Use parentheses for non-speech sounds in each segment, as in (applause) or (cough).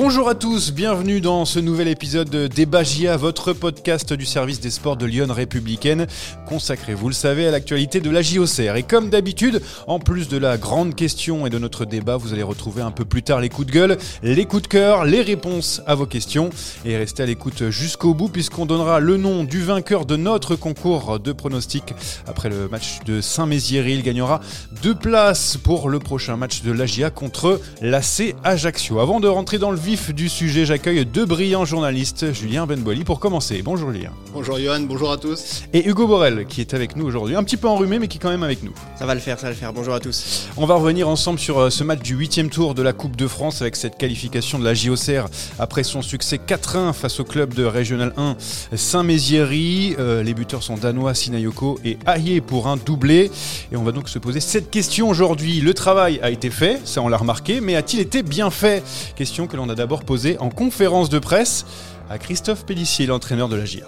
Bonjour à tous, bienvenue dans ce nouvel épisode de Débagia, votre podcast du service des sports de Lyon républicaine, consacré, vous le savez, à l'actualité de la. Et comme d'habitude, en plus de la grande question et de notre débat, vous allez retrouver un peu plus tard les coups de gueule, les coups de cœur, les réponses à vos questions. Et restez à l'écoute jusqu'au bout, puisqu'on donnera le nom du vainqueur de notre concours de pronostics après le match de Saint-Mézières. Il gagnera deux places pour le prochain match de l'AGIA contre l'AC Ajaccio. Avant de rentrer dans le vif du sujet, j'accueille deux brillants journalistes, Julien Benboli pour commencer. Bonjour Julien. Bonjour Johan, bonjour à tous. Et Hugo Borel qui est avec nous aujourd'hui, un petit peu enrhumé mais qui est quand même avec nous. Ça va le faire, ça va le faire. Bonjour à tous. On va revenir ensemble sur euh, ce match du huitième tour de la Coupe de France avec cette qualification de la JOCR après son succès 4-1 face au club de Régional 1 Saint-Méziéry. Euh, les buteurs sont danois Sinayoko et Aye pour un doublé. Et on va donc se poser cette question aujourd'hui. Le travail a été fait, ça on l'a remarqué, mais a-t-il été bien fait? Question que l'on a d'abord posé en conférence de presse à Christophe Pellissier, l'entraîneur de la GIA.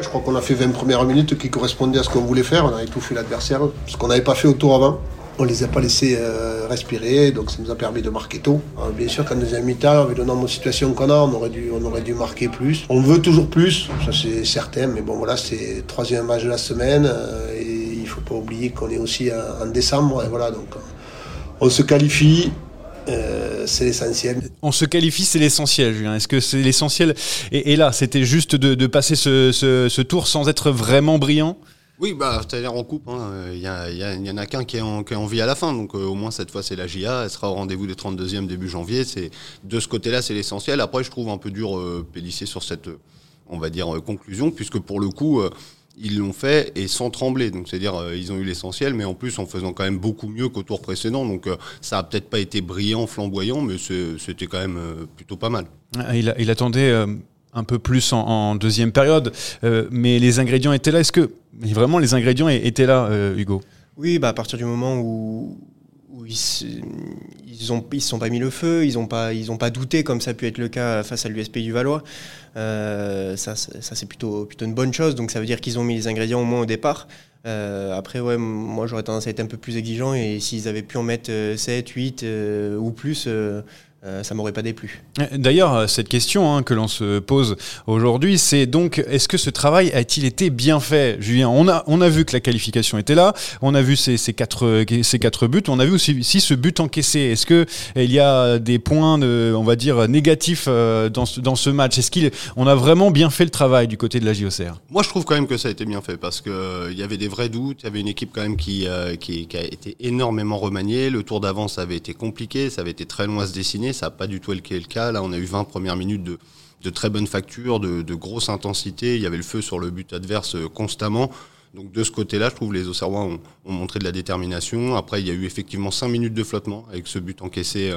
Je crois qu'on a fait 20 premières minutes qui correspondaient à ce qu'on voulait faire. On a étouffé l'adversaire, ce qu'on n'avait pas fait au tour avant. On les a pas laissés euh, respirer, donc ça nous a permis de marquer tôt. Alors, bien sûr qu'en deuxième mi-temps, avec le nombre de situations qu'on a, on aurait, dû, on aurait dû marquer plus. On veut toujours plus, ça c'est certain, mais bon voilà, c'est le troisième match de la semaine, euh, et il faut pas oublier qu'on est aussi en, en décembre, et voilà, donc on se qualifie, euh, c'est l'essentiel. On se qualifie, c'est l'essentiel, Julien. Est-ce que c'est l'essentiel et, et, là, c'était juste de, de passer ce, ce, ce, tour sans être vraiment brillant? Oui, bah, c'est-à-dire en coupe. Il hein. y, y, y, en a qu'un qui, qui, est en vie à la fin. Donc euh, au moins, cette fois, c'est la GIA. Elle sera au rendez-vous des 32e début janvier. C'est De ce côté-là, c'est l'essentiel. Après, je trouve un peu dur euh, Pélissier sur cette, on va dire, euh, conclusion, puisque pour le coup ils l'ont fait et sans trembler. Donc c'est-à-dire euh, ils ont eu l'essentiel, mais en plus en faisant quand même beaucoup mieux qu'au tour précédent. Donc euh, ça a peut-être pas été brillant, flamboyant, mais c'était quand même euh, plutôt pas mal. Il, il attendait un peu plus en, en deuxième période, mais les ingrédients étaient là. Est-ce que vraiment les ingrédients étaient là, Hugo? Oui, bah à partir du moment où où ils se, ils ont ils se sont pas mis le feu, ils ont pas ils ont pas douté comme ça a pu être le cas face à l'USP du Valois. Euh, ça, ça c'est plutôt plutôt une bonne chose. Donc ça veut dire qu'ils ont mis les ingrédients au moins au départ. Euh, après ouais, moi j'aurais tendance à être un peu plus exigeant et s'ils avaient pu en mettre 7, 8 euh, ou plus. Euh, euh, ça m'aurait pas déplu. D'ailleurs, cette question hein, que l'on se pose aujourd'hui, c'est donc est-ce que ce travail a-t-il été bien fait, Julien? On a, on a vu que la qualification était là, on a vu ces, ces, quatre, ces quatre buts, on a vu aussi si ce but encaissé. Est-ce que il y a des points, de, on va dire, négatifs euh, dans ce, dans ce match? Est-ce qu'on a vraiment bien fait le travail du côté de la JOCR Moi, je trouve quand même que ça a été bien fait parce qu'il euh, y avait des vrais doutes, il y avait une équipe quand même qui, euh, qui, qui a été énormément remaniée. Le tour d'avance avait été compliqué, ça avait été très long à se dessiner ça n'a pas du tout été le cas. Là, on a eu 20 premières minutes de, de très bonne facture, de, de, grosse intensité. Il y avait le feu sur le but adverse constamment. Donc de ce côté-là, je trouve que les Auxerrois ont, ont, montré de la détermination. Après, il y a eu effectivement 5 minutes de flottement avec ce but encaissé.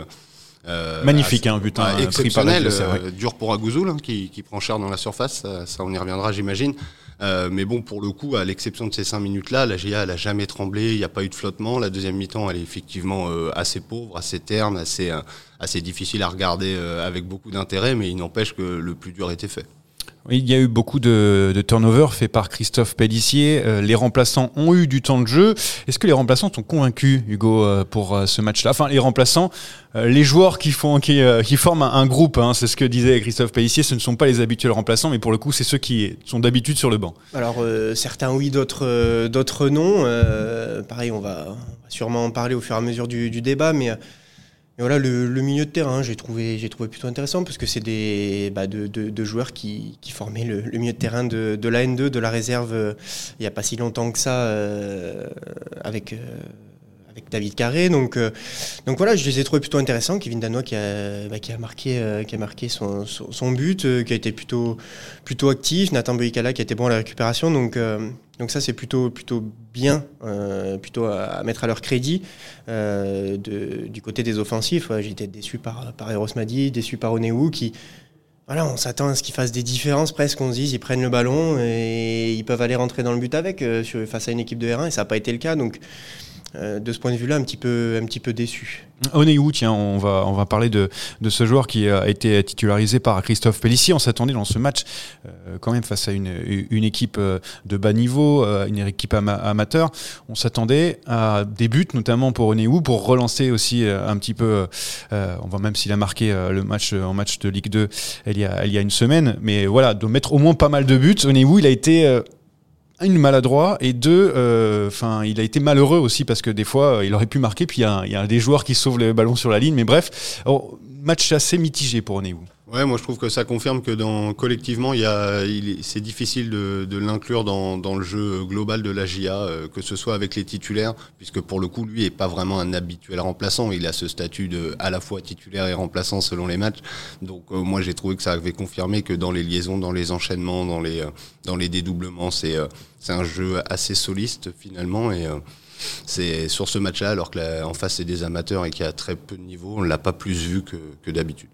Euh, Magnifique, un hein, but hein, exceptionnel, euh, dur pour Agouzoul, hein, qui, qui, prend cher dans la surface. Ça, ça on y reviendra, j'imagine. Euh, mais bon, pour le coup, à l'exception de ces cinq minutes-là, la GIA, elle a jamais tremblé, il n'y a pas eu de flottement. La deuxième mi-temps, elle est effectivement euh, assez pauvre, assez terne, assez, euh, assez difficile à regarder avec beaucoup d'intérêt, mais il n'empêche que le plus dur était fait. Il y a eu beaucoup de, turnover fait par Christophe Pellissier. Euh, les remplaçants ont eu du temps de jeu. Est-ce que les remplaçants sont convaincus, Hugo, euh, pour euh, ce match-là? Enfin, les remplaçants, les joueurs qui forment un, groupe, hein, c'est ce que disait Christophe Pellissier. Ce ne sont pas les habituels remplaçants, mais pour le coup, c'est ceux qui sont d'habitude sur le banc. Alors certains oui, d'autres non. pareil, on va, on va, sûrement en parler au fur et à mesure du, du débat, mais et voilà, le, milieu de terrain, j'ai trouvé, plutôt intéressant parce que c'est des bah, de, de, joueurs qui, formaient le, le, milieu de terrain de, de la N2, de la réserve, euh, il n'y a pas si longtemps que ça, euh, avec, euh, avec David Carré. Donc, euh, donc voilà, je les ai trouvés plutôt intéressants. Kevin Danois qui a, bah, euh, marqué son, but, euh, qui a été plutôt, actif. Nathan Boïkala qui a été bon à la récupération. Donc, ça, c'est plutôt, bien, plutôt à, mettre à leur crédit. Du côté des offensifs, ouais, j'ai déçu par, par Eros Madi, déçu par Onewu, qui, voilà, on s'attend à ce qu'ils fassent des différences presque, on se dise, ils prennent le ballon et ils peuvent aller rentrer dans le but avec, face à une équipe de R1, et ça n'a pas été le cas. Donc, de ce point de vue-là, un petit peu, un petit peu déçu. Oneyou, tiens, on va, on parler de, ce joueur qui a été titularisé par Christophe Pellissier. On s'attendait dans ce match euh, quand même face à une, une équipe euh, de bas niveau, euh, une équipe amateur. On s'attendait à des buts, notamment pour Oneyou, pour relancer aussi un petit peu, on voit même s'il a marqué le match en match de Ligue 2 il y a, une semaine. Mais voilà, de mettre au moins pas mal de buts. Oneyou, il a été une maladroit et deux, euh, enfin, il a été malheureux aussi parce que des fois, euh, il aurait pu marquer. Puis il y, a des joueurs qui sauvent le ballon sur la ligne. Mais bref, oh, match assez mitigé pour Oneou. Ouais, moi je trouve que ça confirme que dans, collectivement, c'est difficile de, l'inclure dans, le jeu global de la GIA, euh, que ce soit avec les titulaires, puisque pour le coup, lui n'est pas vraiment un habituel remplaçant. Il a ce statut de à la fois titulaire et remplaçant selon les matchs. Donc euh, moi j'ai trouvé que ça avait confirmé que dans les liaisons, dans les enchaînements, dans les, euh, dans les dédoublements, c'est un jeu assez soliste finalement et c'est sur ce match-là, alors qu'en face c'est des amateurs et qu'il y a très peu de niveau, on l'a pas plus vu que, que d'habitude.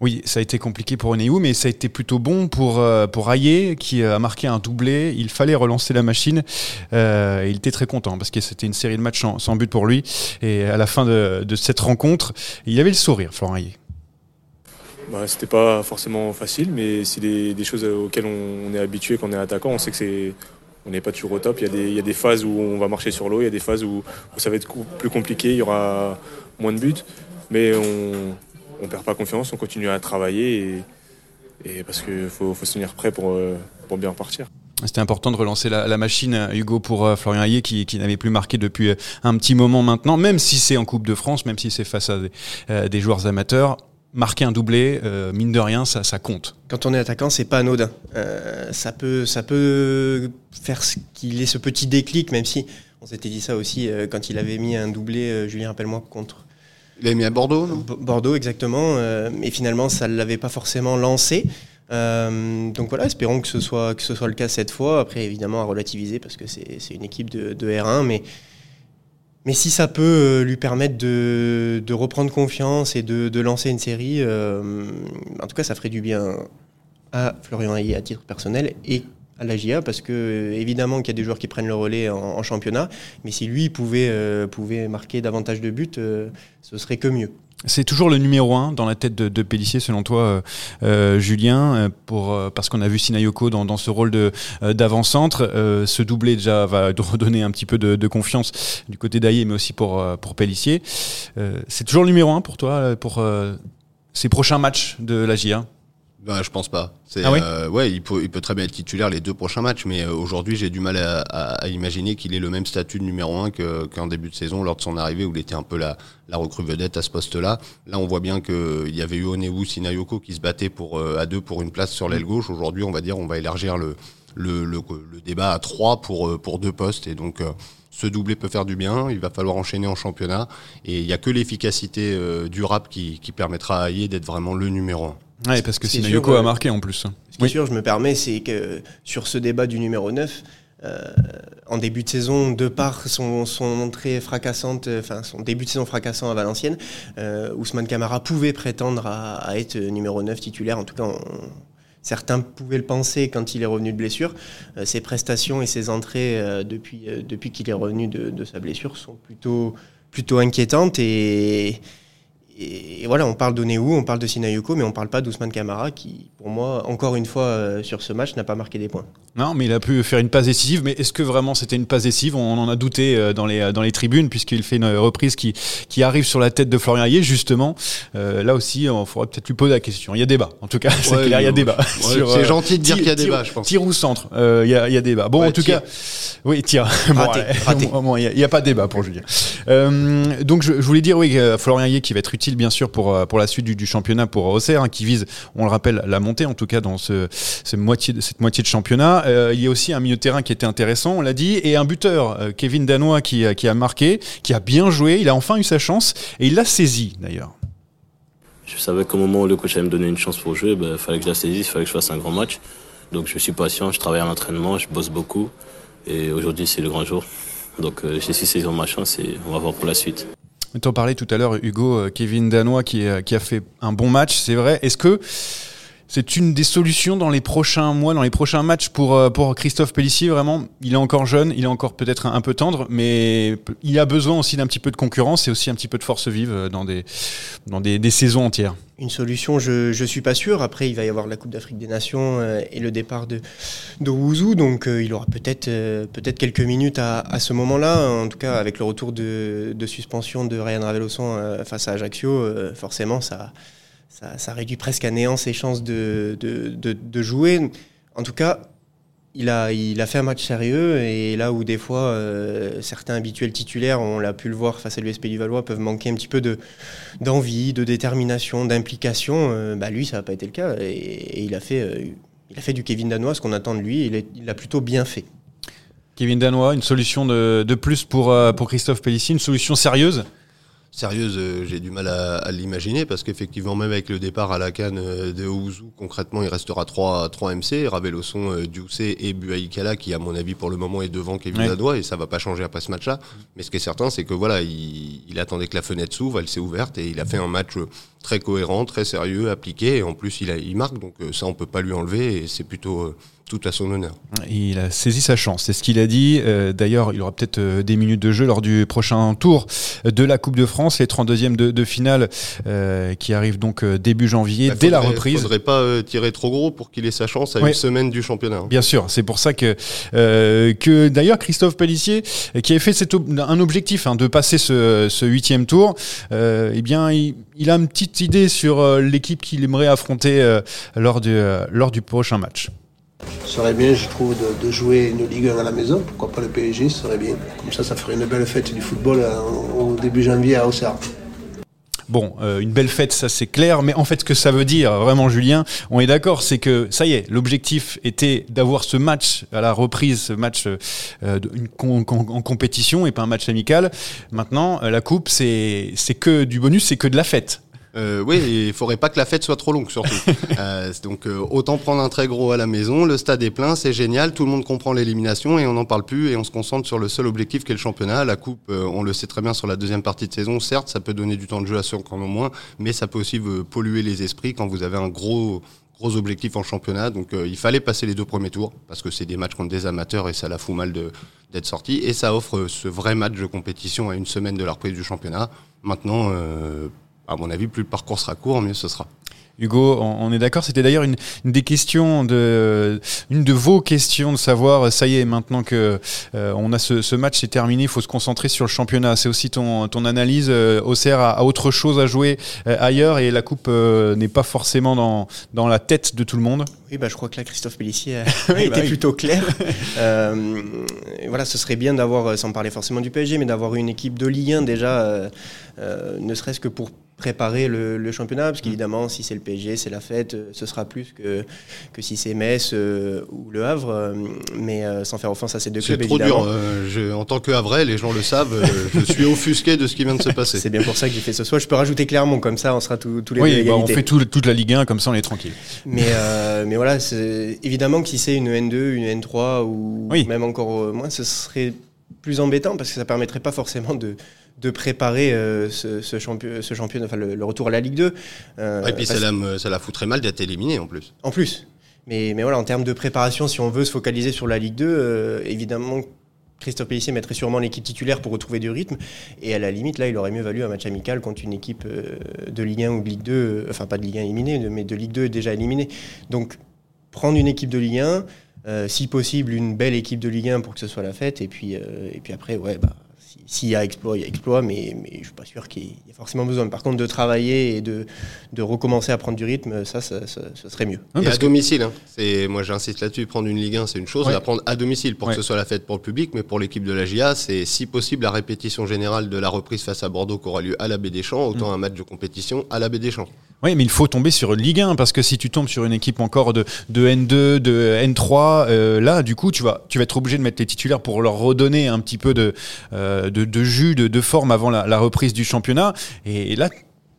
Oui, ça a été compliqué pour Oneyou, mais ça a été plutôt bon pour, euh, pour qui euh, a marqué un doublé. Il fallait relancer la machine. Euh, il était très content parce que c'était une série de matchs sans, but pour lui. Et à la fin de, cette rencontre, il avait le sourire, Florent Ayer. Bah, c'était pas forcément facile, mais c'est des, choses auxquelles on, est habitué quand on est attaquant. On sait que c'est on n'est pas toujours au top. Il y, a des, y, phases où on va marcher sur l'eau, il y a des phases où, ça va être plus compliqué, il y aura moins de buts. Mais on, on perd pas confiance, on continue à travailler et, parce qu'il faut, se tenir prêt pour, euh, pour bien repartir. C'était important de relancer la, machine, Hugo, pour euh, Florian Hayé, qui, n'avait plus marqué depuis euh, un petit moment maintenant, même si c'est en Coupe de France, même si c'est face à des, joueurs amateurs. Marquer un doublé, mine de rien, ça, ça compte. Quand on est attaquant, c'est pas anodin. ça, peut, ça peut faire qu'il ait ce petit déclic, même si on s'était dit ça aussi quand il avait mis un doublé, Julien, rappelle-moi, contre il a mis à Bordeaux, non? Bordeaux, exactement. Euh, et finalement, ça ne l'avait pas forcément lancé. Euh, donc voilà, espérons que ce, soit, le cas cette fois. Après, évidemment, à relativiser parce que c'est une équipe de, R1. Mais, mais si ça peut euh, lui permettre de, reprendre confiance et de, lancer une série, en tout cas, ça ferait du bien à Florian Hayé à titre personnel à la GIA parce que évidemment qu'il y a des joueurs qui prennent le relais en, championnat, mais si lui pouvait, euh, pouvait marquer davantage de buts, euh, ce serait que mieux. C'est toujours le numéro un dans la tête de, de Pellissier, selon toi, euh, Julien, pour, parce qu'on a vu Sinayoko dans, dans ce rôle d'avant-centre. ce doublé déjà va (laughs) redonner un petit peu de, confiance du côté d'Aïe, mais aussi pour, pour Pellissier. C'est toujours le numéro un pour toi, pour ces prochains matchs de la GIA bah, je pense pas. Ah euh, ouais, il peut, il peut très bien être titulaire les deux prochains matchs, mais euh, aujourd'hui, j'ai du mal à, à, imaginer qu'il ait le même statut de numéro 1 qu'en début de saison, lors de son arrivée, où il était un peu la, la recrue vedette à ce poste-là. Là, on voit bien qu'il y avait eu Onewu Sinayoko qui se battait pour, euh, à deux pour une place sur l'aile gauche. Aujourd'hui, on va dire, on va élargir le, le, le, le débat à trois pour, pour deux postes, et donc ce doublé peut faire du bien, il va falloir enchaîner en championnat, et il n'y a que l'efficacité durable qui, qui permettra à Ayer d'être vraiment le numéro 1. Oui, parce que Sinayoko a marqué en plus. Ce qui est sûr, je me permets, c'est que sur ce débat du numéro 9, euh, en début de saison, de par son, entrée fracassante, enfin son début de saison fracassant à Valenciennes, euh, Ousmane Camara pouvait prétendre à, être numéro 9 titulaire. En tout cas, certains pouvaient le penser quand il est revenu de blessure. Euh, ses prestations et ses entrées depuis, depuis qu'il est revenu de, de, sa blessure sont plutôt, plutôt inquiétantes et et, voilà, on parle d'Oneu, on parle de Sinayoko, mais on parle pas d'Ousmane Kamara qui, pour moi, encore une fois euh, sur ce match, n'a pas marqué des points. Non, mais il a pu faire une passe décisive. Mais est-ce que vraiment c'était une passe décisive? On en a douté euh, dans les, dans les tribunes, puisqu'il fait une reprise qui, qui arrive sur la tête de Florian Ayé, justement. Euh, là aussi, il faudrait peut-être lui poser la question. Il y a débat, en tout cas, (laughs) c'est clair, il y a débat. (laughs) c'est gentil de dire qu'il y a débat, je pense. Tir ou centre, il y, a, y a débat. Bon, en tout cas, oui, tir. (laughs) Il n'y a, pas de débat pour Julien. Donc, je, voulais dire, oui, Florian Ayé qui va être utile, bien sûr, pour, pour la suite du, championnat pour Auxerre, hein, qui vise, on le rappelle, la montée, en tout cas, dans ce, cette moitié de championnat. Euh, il y a aussi un milieu de terrain qui était intéressant, on l'a dit, et un buteur, euh, Kevin Danois, qui, qui a marqué, qui a bien joué. Il a enfin eu sa chance et il l'a saisi d'ailleurs. Je savais qu'au moment où le coach allait me donner une chance pour jouer, il ben, fallait que je la saisisse, il fallait que je fasse un grand match. Donc je suis patient, je travaille à l'entraînement, je bosse beaucoup. Et aujourd'hui, c'est le grand jour. Donc euh, j'ai su saisir ma chance et on va voir pour la suite. Tu en parlais tout à l'heure, Hugo, Kevin Danois qui, qui a fait un bon match, c'est vrai. Est-ce que C'est une des solutions dans les prochains mois, dans les prochains matchs pour, euh, pour Christophe Pellissier. Vraiment, il est encore jeune, il est encore peut-être un, peu tendre, mais il a besoin aussi d'un petit peu de concurrence et aussi un petit peu de force vive euh, dans des, dans des, saisons entières. Une solution, je ne suis pas sûr. Après, il va y avoir la Coupe d'Afrique des Nations euh, et le départ de, de Wouzou, donc il aura peut-être peut-être quelques minutes à, à ce moment-là. En tout cas, avec le retour de, de suspension de Ryan Raveloson face à Ajaccio, forcément, ça ça, réduit presque à néant ses chances de, de, jouer. En tout cas, il a, il a fait un match sérieux et là où des fois euh, certains habituels titulaires, on l'a pu le voir face à l'USP du Valois, peuvent manquer un petit peu de, d'envie, de détermination, d'implication, euh, bah lui ça n'a pas été le cas et, il, a fait, euh, il a fait du Kevin Danois ce qu'on attend de lui il l'a plutôt bien fait. Kevin Danois, une solution de, de plus pour, pour Christophe Pellissier, une solution sérieuse? Sérieuse, euh, j'ai du mal à, l'imaginer parce qu'effectivement, même avec le départ à la canne euh, de Ouzou, concrètement, il restera 3, 3 MC, Raveloson, euh, Dioussé et Buaïkala qui, à mon avis, pour le moment, est devant Kevin Ladois et ça va pas changer après ce match-là. Mais ce qui est certain, c'est que voilà, il, attendait que la fenêtre s'ouvre, elle s'est ouverte et il a fait un match très cohérent, très sérieux, appliqué et en plus, il, a, il marque, donc ça, on peut pas lui enlever et c'est plutôt tout à son honneur. Il a saisi sa chance, c'est ce qu'il a dit. Euh, d'ailleurs, il aura peut-être euh, des minutes de jeu lors du prochain tour de la Coupe de France, les 32e de, finale euh, qui arrive donc début janvier, bah, dès la reprise. Il ne faudrait pas tirer trop gros pour qu'il ait sa chance à une semaine du championnat. Hein. Bien sûr, c'est pour ça que, que d'ailleurs Christophe Pellissier, qui avait fait cet un objectif hein, de passer ce huitième tour, eh bien, il, il, a une petite idée sur l'équipe qu'il aimerait affronter lors, du, lors du prochain match. Ce serait bien, je trouve, de, jouer une Ligue 1 à la maison. Pourquoi pas le PSG, ce serait bien. Comme ça, ça ferait une belle fête du football euh, au début janvier à Auxerre. Bon, euh, une belle fête, ça c'est clair, mais en fait ce que ça veut dire vraiment Julien, on est d'accord, c'est que ça y est, l'objectif était d'avoir ce match à la reprise, ce match euh, en compétition et pas un match amical. Maintenant, la coupe, c'est que du bonus, c'est que de la fête. Euh, oui, il faudrait pas que la fête soit trop longue surtout. (laughs) euh, donc euh, autant prendre un très gros à la maison, le stade est plein, c'est génial, tout le monde comprend l'élimination et on n'en parle plus et on se concentre sur le seul objectif qui est le championnat. La coupe, on le sait très bien sur la deuxième partie de saison, certes ça peut donner du temps de jeu à ceux qui en ont moins, mais ça peut aussi polluer les esprits quand vous avez un gros gros objectif en championnat. Donc il fallait passer les deux premiers tours parce que c'est des matchs contre des amateurs et ça la fout mal d'être sorti. Et ça offre ce vrai match de compétition à une semaine de la reprise du championnat. Maintenant, à mon avis, plus le parcours sera court, mieux ce sera. Hugo, on, est d'accord. C'était d'ailleurs une, des questions de, une de vos questions de savoir. Ça y est, maintenant que euh, on a ce, match, c'est terminé. Il faut se concentrer sur le championnat. C'est aussi ton, ton analyse. Euh, Auxerre a, autre chose à jouer euh, ailleurs et la coupe n'est pas forcément dans, dans la tête de tout le monde. Oui, bah, je crois que là, Christophe Pellissier a, (laughs) bah été plutôt clair. (laughs) voilà, ce serait bien d'avoir, sans parler forcément du PSG, mais d'avoir une équipe de Ligue 1 déjà, ne serait-ce que pour préparer le, championnat, parce qu'évidemment, si c'est le PSG, c'est la fête, euh, ce sera plus que, que si c'est Metz euh, ou Le Havre, euh, mais sans faire offense à ces deux clubs. C'est trop dur. en tant que Havrais, les gens le savent, je suis offusqué de ce qui vient de se passer. C'est bien pour ça que j'ai fait ce soir. Je peux rajouter clairement, comme ça, on sera tous les oui, bah, on fait toute la Ligue 1, comme ça, on est tranquille. Mais, mais voilà, évidemment que si c'est une N2, une N3 ou même encore moins, ce serait plus embêtant parce que ça permettrait pas forcément de, de préparer euh, ce, ce, ce championnat, enfin le, retour à la Ligue 2. Euh, et puis ça la, ça la foutrait mal d'être éliminé en plus. En plus. Mais, mais voilà, en termes de préparation, si on veut se focaliser sur la Ligue 2, euh, évidemment, Christophe Pellissier mettrait sûrement l'équipe titulaire pour retrouver du rythme. Et à la limite, là, il aurait mieux valu un match amical contre une équipe de Ligue 1 ou de Ligue 2, enfin pas de Ligue 1 éliminée, mais de Ligue 2 déjà éliminée. Donc, prendre une équipe de Ligue 1, si possible, une belle équipe de Ligue 1 pour que ce soit la fête. Et puis, et puis après, ouais, bah, s'il y a exploit, il y a exploit, mais, mais je ne suis pas sûr qu'il y ait forcément besoin. Par contre, de travailler et de, de recommencer à prendre du rythme, ça, ça, serait mieux. et à domicile, hein. c'est, moi j'insiste là-dessus, prendre une Ligue 1, c'est une chose, la prendre à domicile pour que ce soit la fête pour le public, mais pour l'équipe de la GIA, c'est si possible la répétition générale de la reprise face à Bordeaux qui aura lieu à la Baie des Champs, autant mm. un match de compétition à la Baie des Champs. Oui, mais il faut tomber sur une Ligue 1 parce que si tu tombes sur une équipe encore de, de N2, de N3, euh, là, du coup, tu vas, tu vas être obligé de mettre les titulaires pour leur redonner un petit peu de, euh, de, de, jus, de, de forme avant la, la reprise du championnat. Et là,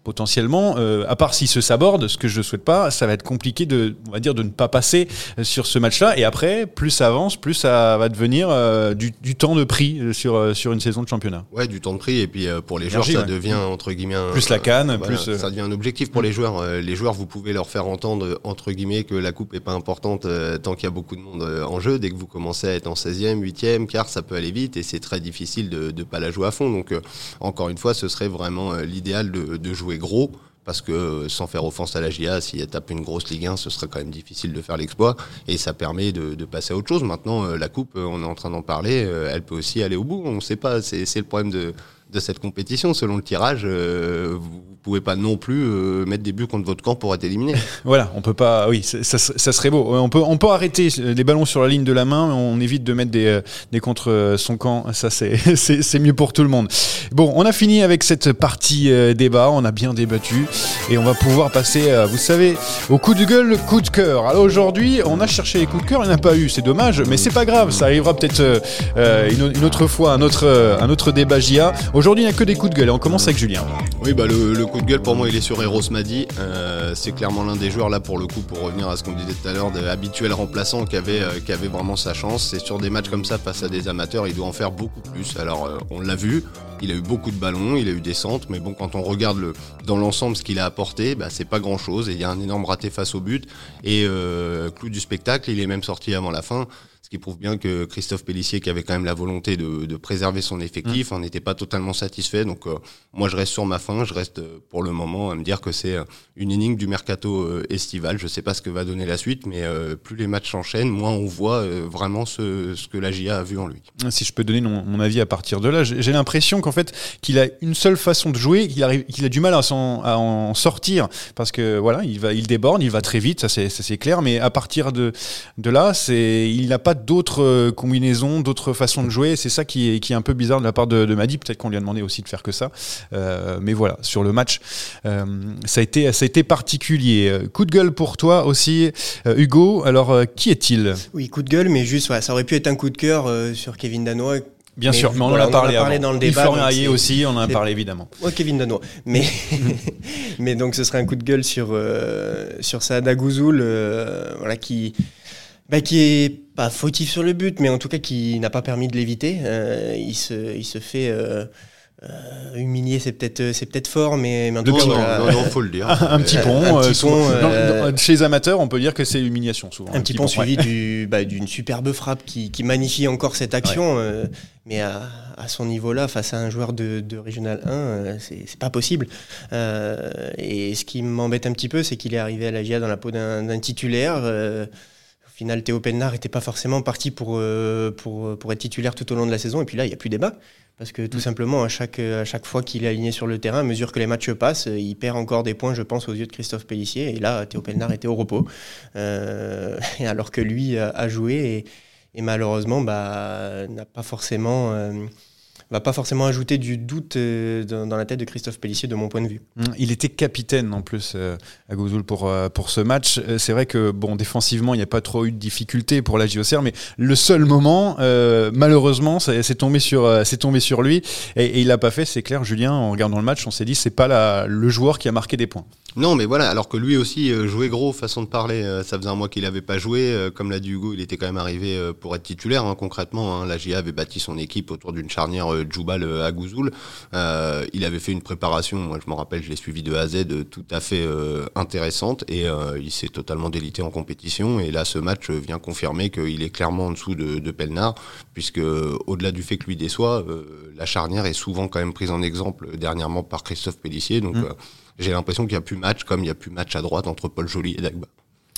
potentiellement, euh, à part s'il se saborde, ce que je ne souhaite pas, ça va être compliqué de, on va dire, de ne pas passer euh, sur ce match-là. Et après, plus ça avance, plus ça va devenir euh, du, temps de prix sur, sur une saison de championnat. Ouais, du temps de prix. Et puis pour les joueurs, ça devient entre guillemets plus la canne, plus ça devient un objectif pour les joueurs. les joueurs, vous pouvez leur faire entendre entre guillemets que la coupe est pas importante tant qu'il y a beaucoup de monde en jeu. Dès que vous commencez à être en 16e, 8e, car ça peut aller vite et c'est très difficile de ne pas la jouer à fond. Donc encore une fois, ce serait vraiment l'idéal de, de jouer gros parce que sans faire offense à la GIA, s'il tape une grosse Ligue 1, ce serait quand même difficile de faire l'exploit et ça permet de, passer à autre chose. Maintenant, euh, la Coupe, euh, on est en train d'en parler, euh, elle peut aussi aller au bout. On ne sait pas, c'est le problème de, cette compétition. Selon le tirage, euh, vous pouvez pas non plus euh, mettre des buts contre votre camp pour être éliminé. (laughs) voilà, on peut pas. Oui, ça, serait beau. On peut, on peut arrêter les ballons sur la ligne de la main. On évite de mettre des, euh, des contre son camp. Ça, (laughs) c'est mieux pour tout le monde. Bon, on a fini avec cette partie débat. On a bien débattu et on va pouvoir passer, vous savez, au coup de gueule, coup de cœur. Alors aujourd'hui, on a cherché les coups de cœur. Il n'y en a pas eu. C'est dommage, mais c'est pas grave. Ça arrivera peut-être une, autre fois, un autre, un autre débat JA. Aujourd'hui, il n'y a que des coups de gueule et on commence avec Julien. Oui, bah le, coup de gueule pour moi, il est sur Eros Madi. Euh, c'est clairement l'un des joueurs là pour le coup, pour revenir à ce qu'on disait tout à l'heure, habituel remplaçant qui avait, euh, qui avait vraiment sa chance. C'est sur des matchs comme ça face à des amateurs, il doit en faire beaucoup plus. Alors euh, on l'a vu, il a eu beaucoup de ballons, il a eu des centres, mais bon, quand on regarde le, dans l'ensemble ce qu'il a apporté, bah, c'est pas grand chose. Et il y a un énorme raté face au but. Et clou du spectacle, il est même sorti avant la fin qui prouve bien que Christophe Pellissier, qui avait quand même la volonté de, préserver son effectif, mmh. n'était pas totalement satisfait. Donc euh, moi, je reste sur ma fin. Je reste euh, pour le moment à me dire que c'est euh, une énigme du mercato estival. Je ne sais pas ce que va donner la suite, mais plus les matchs s'enchaînent, moins on voit vraiment ce, ce, que la GIA a vu en lui. Si je peux donner mon, avis à partir de là, j'ai l'impression qu'en fait qu'il a une seule façon de jouer, qu'il a du mal à, à, en sortir parce que voilà, il va, il déborde, il va très vite, ça c'est clair. Mais à partir de, de là, il n'a pas d'autres euh, combinaisons, d'autres façons de jouer. C'est ça qui est, qui est un peu bizarre de la part de, Madi. Peut-être qu'on lui a demandé aussi de faire que ça. Euh, mais voilà, sur le match, euh, ça, a été, ça a été particulier. Coup de gueule pour toi aussi, Hugo. Alors, qui est-il? Oui, coup de gueule, mais juste, ça aurait pu être un coup de cœur sur Kevin Danois. Bien sûr, mais on en a parlé, dans le débat. Florian aussi, on en a parlé évidemment. Oui, Kevin Danois. Mais, (laughs) (laughs) mais donc ce serait un coup de gueule sur, sur Saada Gouzoul, voilà, qui, bah, qui est pas fautif sur le but, mais en tout cas qui n'a pas permis de l'éviter. Euh, il, se, il se fait euh, euh, humilier, c'est peut-être c'est peut-être fort, mais, en tout cas, non, faut le dire. (laughs) un, petit pont. chez les amateurs, on peut dire que c'est humiliation souvent. Un, petit, pont, suivi du, bah, d'une superbe frappe qui, qui, magnifie encore cette action, mais à, à son niveau-là, face à un joueur de, de Régional 1, c'est pas possible. et ce qui m'embête un petit peu, c'est qu'il est arrivé à la GIA dans la peau d'un titulaire final, Théo Pennard n'était pas forcément parti pour, euh, pour, pour, être titulaire tout au long de la saison. Et puis là, il n'y a plus débat. Parce que tout mm. simplement, à chaque, à chaque fois qu'il est aligné sur le terrain, à mesure que les matchs passent, il perd encore des points, je pense, aux yeux de Christophe Pellissier. Et là, Théo Pennard était au repos. Euh, (laughs) alors que lui a, joué et, et malheureusement bah, n'a pas forcément. Euh, va pas forcément ajouter du doute euh, dans, la tête de Christophe Pellissier, de mon point de vue. Mmh, il était capitaine en plus euh, à Gouzoul pour, euh, pour ce match. C'est vrai que bon, défensivement, il n'y a pas trop eu de difficultés pour la JOCR, mais le seul moment, malheureusement, c'est tombé, sur, tombé sur lui et, et il l'a pas fait, c'est clair. Julien, en regardant le match, on s'est dit c'est pas la, le joueur qui a marqué des points. Non, mais voilà, alors que lui aussi jouait gros, façon de parler. ça faisait un mois qu'il n'avait pas joué. comme l'a dit Hugo, il était quand même arrivé pour être titulaire, hein, concrètement. Hein. la GIA avait bâti son équipe autour d'une charnière Djoubal euh, à Gouzoul. Euh, il avait fait une préparation, moi je me rappelle, je l'ai suivi de A à Z, tout à fait euh, intéressante et il s'est totalement délité en compétition. Et là, ce match vient confirmer qu'il est clairement en dessous de, de Pelnard, puisque au-delà du fait que lui déçoit, la charnière est souvent quand même prise en exemple dernièrement par Christophe Pellissier. Donc mm. j'ai l'impression qu'il n'y a plus match comme il n'y a plus match à droite entre Paul Joly et Dagba.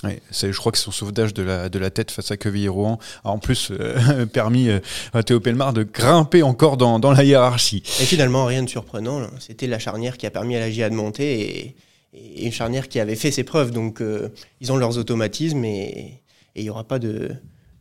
Ouais, je crois que son sauvetage de la, de la tête face à Queville-Rouen a en plus euh, (laughs) permis euh, à Théo Pelmar de grimper encore dans, dans, la hiérarchie. Et finalement, rien de surprenant. C'était la charnière qui a permis à la GIA de monter et, et une charnière qui avait fait ses preuves. Donc, euh, ils ont leurs automatismes et il n'y aura pas de,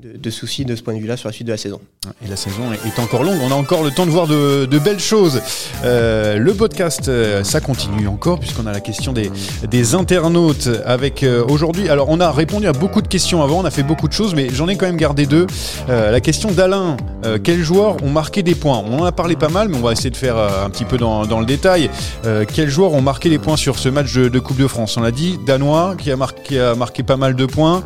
de, soucis de ce point de vue-là sur la suite de la saison. Et la saison est encore longue, on a encore le temps de voir de, belles choses. Euh, le podcast, euh, ça continue encore puisqu'on a la question des, internautes avec euh, aujourd'hui. Alors on a répondu à beaucoup de questions avant, on a fait beaucoup de choses, mais j'en ai quand même gardé deux. la question d'Alain, quels joueurs ont marqué des points? On en a parlé pas mal, mais on va essayer de faire un petit peu dans, le détail. quels joueurs ont marqué des points sur ce match de, Coupe de France? On l'a dit, Danois qui a marqué pas mal de points.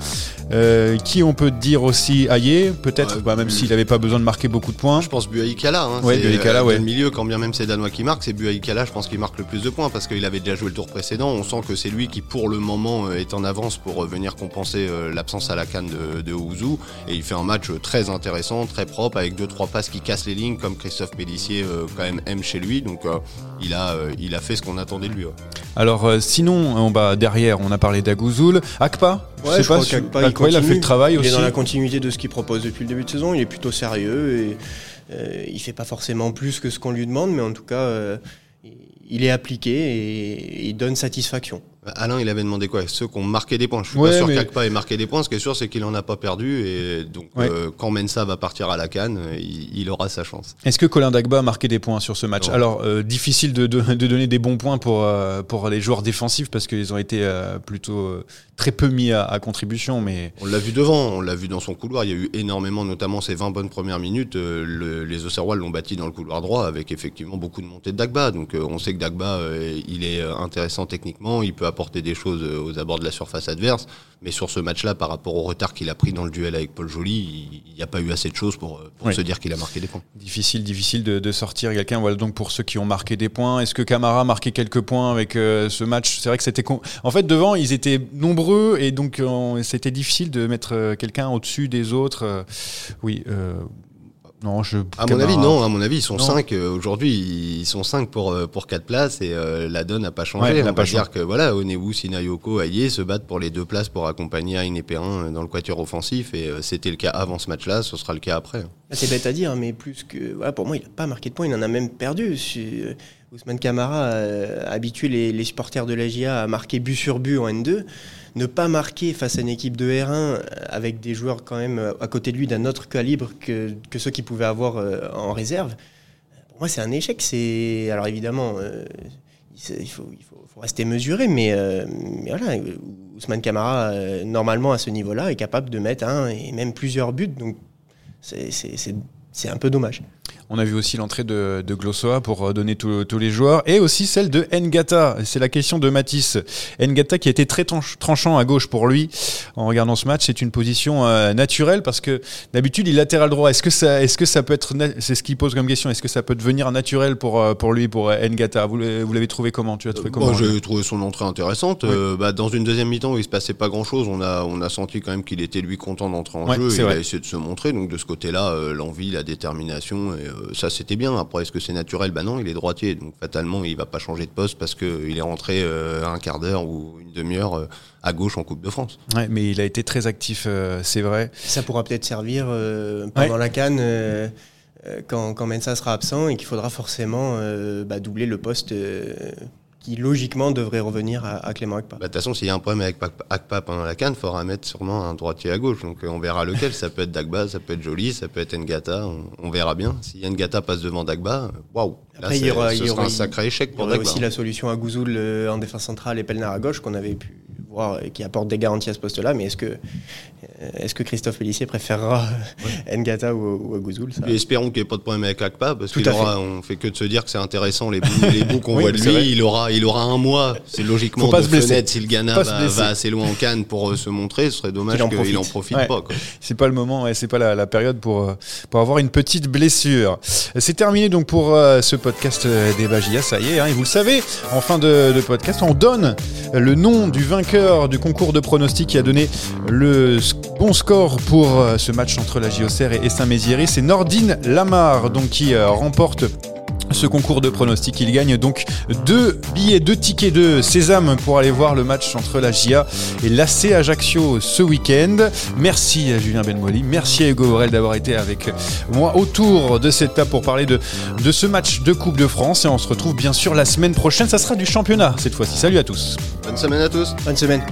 Euh, qui on peut dire aussi Ayer, peut-être, bah, même s'il n'avait pas besoin de marquer beaucoup de points. Je pense Buaïkala. Hein, ouais, Buaïkala, ouais. le milieu, quand bien même c'est Danois qui marque, c'est Buaïkala, je pense qu'il marque le plus de points parce qu'il avait déjà joué le tour précédent. On sent que c'est lui qui, pour le moment, euh, est en avance pour euh, venir compenser l'absence à la canne de, de Ouzou. Et il fait un match très intéressant, très propre, avec deux trois passes qui cassent les lignes, comme Christophe Pellissier quand même aime chez lui. Donc il a, il a fait ce qu'on attendait de lui. Alors sinon, on, bah, derrière, on a parlé d'Agouzoul. Akpa, Ouais, je, crois qu'Akpa, il, a fait le travail il aussi. est dans la continuité de ce qu'il propose depuis le début de saison. Il est plutôt sérieux et euh, il fait pas forcément plus que ce qu'on lui demande, mais en tout cas, euh, il est appliqué et il donne satisfaction. Alain, il avait demandé quoi? Ceux qui ont marqué des points. Je suis pas sûr qu'Akpa ait marqué des points. Ce qui est sûr, c'est qu'il en a pas perdu. Et donc, euh, quand Mensa va partir à la canne, il, aura sa chance. Est-ce que Colin Dagba a marqué des points sur ce match? Alors, euh, difficile de, donner des bons points pour, euh, pour les joueurs défensifs parce qu'ils ont été plutôt très peu mis à, contribution. Mais... On l'a vu devant, on l'a vu dans son couloir. Il y a eu énormément, notamment ces 20 bonnes premières minutes. les Auxerrois l'ont bâti dans le couloir droit avec effectivement beaucoup de montées de Dagba. Donc, on sait que Dagba, il est intéressant techniquement. Il peut apporter des choses euh, aux abords de la surface adverse. Mais sur ce match-là, par rapport au retard qu'il a pris dans le duel avec Paul Joly, il n'y a pas eu assez de choses pour, euh, se dire qu'il a marqué des points. Difficile, difficile de, sortir quelqu'un. Voilà donc pour ceux qui ont marqué des points. Est-ce que Camara a marqué quelques points avec euh, ce match? C'est vrai que c'était. En fait, devant, ils étaient nombreux et donc c'était difficile de mettre quelqu'un au-dessus des autres. oui. Non, je. À mon avis, non. À mon avis, ils sont 5 euh, aujourd'hui. Ils sont 5 pour euh, pour quatre places et euh, la donne n'a pas changé. On va dire que voilà, Onewu, Sinayoko, Aye se battent pour les deux places pour accompagner Aine et Perrin dans le quatuor offensif et c'était le cas avant ce match-là, ce sera le cas après. Ah, c'est bête à dire, mais plus que voilà, pour moi, il n'a pas marqué de points, il en a même perdu. Ousmane Camara a habitué les, les supporters de la GIA à marquer but sur but en N2 ne pas marquer face à une équipe de R1 euh, avec des joueurs quand même euh, à côté de lui d'un autre calibre que, ceux qu'il pouvait avoir euh, en réserve, pour moi c'est un échec. Alors évidemment il, faut, rester mesuré, mais, mais voilà, Ousmane Camara normalement à ce niveau-là est capable de mettre un et même plusieurs buts, donc c'est un peu dommage. On a vu aussi l'entrée de, de Glossoa pour euh, donner tous les joueurs et aussi celle de Ngata. C'est la question de Matisse. Ngata qui a été très tranchant à gauche pour lui en regardant ce match. C'est une position euh, naturelle parce que d'habitude il latéral droit. Est-ce que ça, est-ce que ça peut être, c'est ce qu'il pose comme question. Est-ce que ça peut devenir naturel pour euh, pour lui, pour Ngata? Vous l'avez trouvé comment? Tu as trouvé comment J'ai trouvé son entrée intéressante. Bah, dans une deuxième mi-temps où il se passait pas grand-chose, on a on a senti quand même qu'il était lui content d'entrer en jeu. Il a essayé de se montrer. Donc de ce côté-là, l'envie, la détermination et euh, ça, c'était bien. Après, est-ce que c'est naturel? Ben non, il est droitier. Donc, fatalement, il va pas changer de poste parce qu'il est rentré euh, un quart d'heure ou une demi-heure euh, à gauche en Coupe de France. Ouais, mais il a été très actif, c'est vrai. Ça pourra peut-être servir pendant la canne. quand, quand Mensa sera absent et qu'il faudra forcément bah, doubler le poste qui logiquement devrait revenir à, Clément Akpa. Bah, de toute façon, s'il y a un problème avec Akpa pendant la canne, il faudra mettre sûrement un droitier à gauche. Donc euh, on verra lequel. ça peut être Dagba, ça peut être Jolie, ça peut être Ngata. On, verra bien. Si Ngata passe devant Dagba, waouh. Là, il y aura, ce sera un sacré échec pour Dagba. Il y aura aussi la solution à Gouzoul euh, en défense centrale et Pelnar à gauche qu'on avait pu qui apporte des garanties à ce poste-là. Mais est-ce que, euh, est que Christophe Pellissier préférera Ngata ou, ou Gouzoul Espérons qu'il n'y ait pas de problème avec Akpa, parce qu'on fait que de se dire que c'est intéressant les bouts, qu'on voit de lui. Il aura, il aura un mois, c'est logiquement de fenêtre si le Ghana va, assez loin en Cannes pour euh, se montrer. Ce serait dommage qu'il n'en profite, pas. C'est pas le moment, c'est pas la, période pour, euh, pour avoir une petite blessure. C'est terminé donc pour ce podcast des Bagia, ça y est, hein, et vous le savez, en fin de, de podcast, on donne le nom du vainqueur du concours de pronostics qui a donné le bon score pour euh, ce match entre la JOCR et Saint-Méziéry. C'est Nordine Lamar donc, qui euh, remporte ce concours de pronostics. Il gagne donc deux billets, deux tickets de sésame pour aller voir le match entre la GIA et l'AC Ajaccio ce week-end. Merci à Julien Benmoli, merci à Hugo Borel d'avoir été avec moi autour de cette table pour parler de, de ce match de Coupe de France. Et on se retrouve bien sûr la semaine prochaine. Ça sera du championnat cette fois-ci. Salut à tous. Bonne semaine à tous. Bonne semaine.